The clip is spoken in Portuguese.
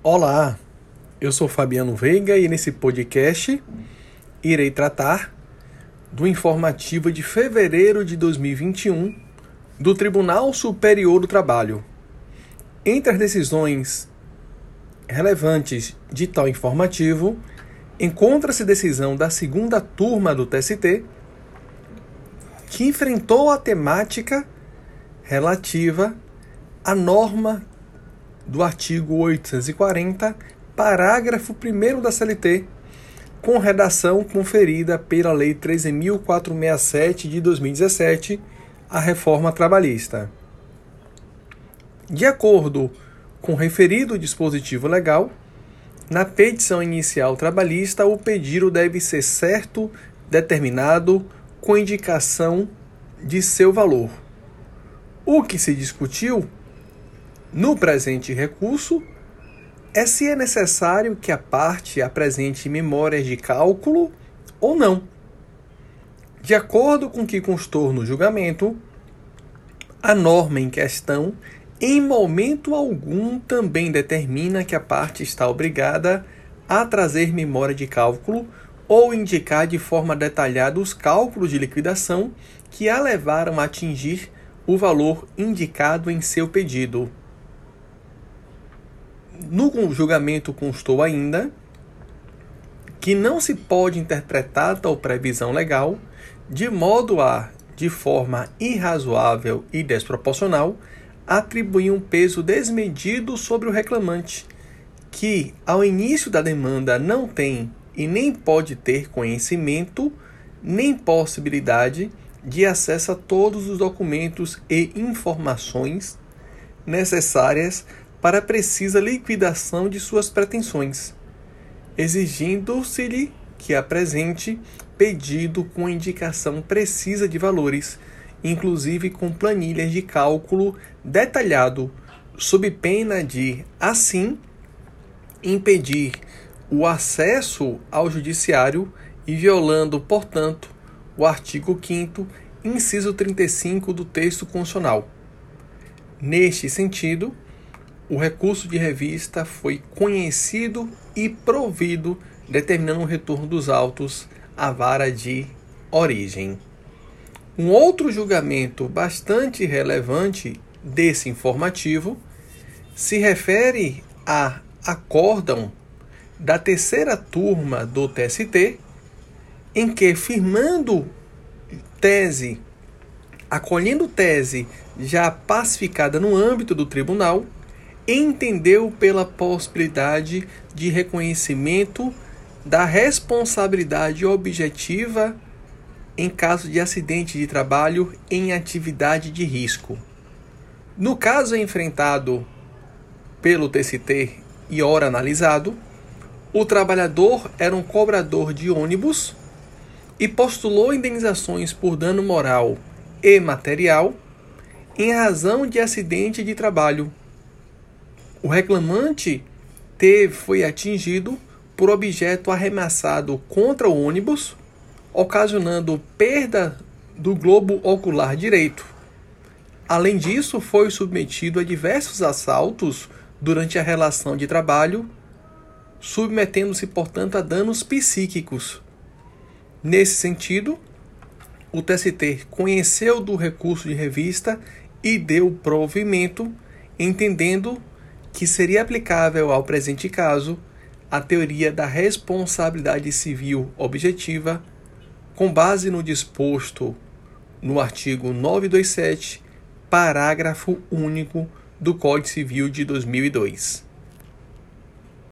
Olá, eu sou Fabiano Veiga e nesse podcast irei tratar do informativo de fevereiro de 2021 do Tribunal Superior do Trabalho. Entre as decisões relevantes de tal informativo, encontra-se decisão da segunda turma do TST que enfrentou a temática relativa à norma do artigo 840, parágrafo 1 da CLT, com redação conferida pela Lei 13.467 de 2017, a reforma trabalhista. De acordo com o referido dispositivo legal, na petição inicial trabalhista, o pedido deve ser certo, determinado, com indicação de seu valor. O que se discutiu no presente recurso é se é necessário que a parte apresente memórias de cálculo ou não. De acordo com o que constou no julgamento, a norma em questão, em momento algum, também determina que a parte está obrigada a trazer memória de cálculo ou indicar de forma detalhada os cálculos de liquidação que a levaram a atingir o valor indicado em seu pedido. No julgamento constou ainda que não se pode interpretar tal previsão legal de modo a, de forma irrazoável e desproporcional, atribuir um peso desmedido sobre o reclamante, que, ao início da demanda, não tem e nem pode ter conhecimento nem possibilidade de acesso a todos os documentos e informações necessárias para a precisa liquidação de suas pretensões, exigindo-se-lhe que apresente pedido com indicação precisa de valores, inclusive com planilhas de cálculo detalhado, sob pena de, assim, impedir o acesso ao judiciário e violando, portanto, o artigo 5 inciso 35 do texto constitucional. Neste sentido, o recurso de revista foi conhecido e provido, determinando o retorno dos autos à vara de origem. Um outro julgamento bastante relevante desse informativo se refere a acórdão da terceira turma do TST, em que, firmando tese, acolhendo tese já pacificada no âmbito do tribunal, entendeu pela possibilidade de reconhecimento da responsabilidade objetiva em caso de acidente de trabalho em atividade de risco. No caso enfrentado pelo TCT e ora analisado, o trabalhador era um cobrador de ônibus e postulou indenizações por dano moral e material em razão de acidente de trabalho o reclamante teve, foi atingido por objeto arremessado contra o ônibus, ocasionando perda do globo ocular direito. Além disso, foi submetido a diversos assaltos durante a relação de trabalho, submetendo-se, portanto, a danos psíquicos. Nesse sentido, o TST conheceu do recurso de revista e deu provimento, entendendo que seria aplicável ao presente caso a teoria da responsabilidade civil objetiva, com base no disposto no artigo 927, parágrafo único do Código Civil de 2002.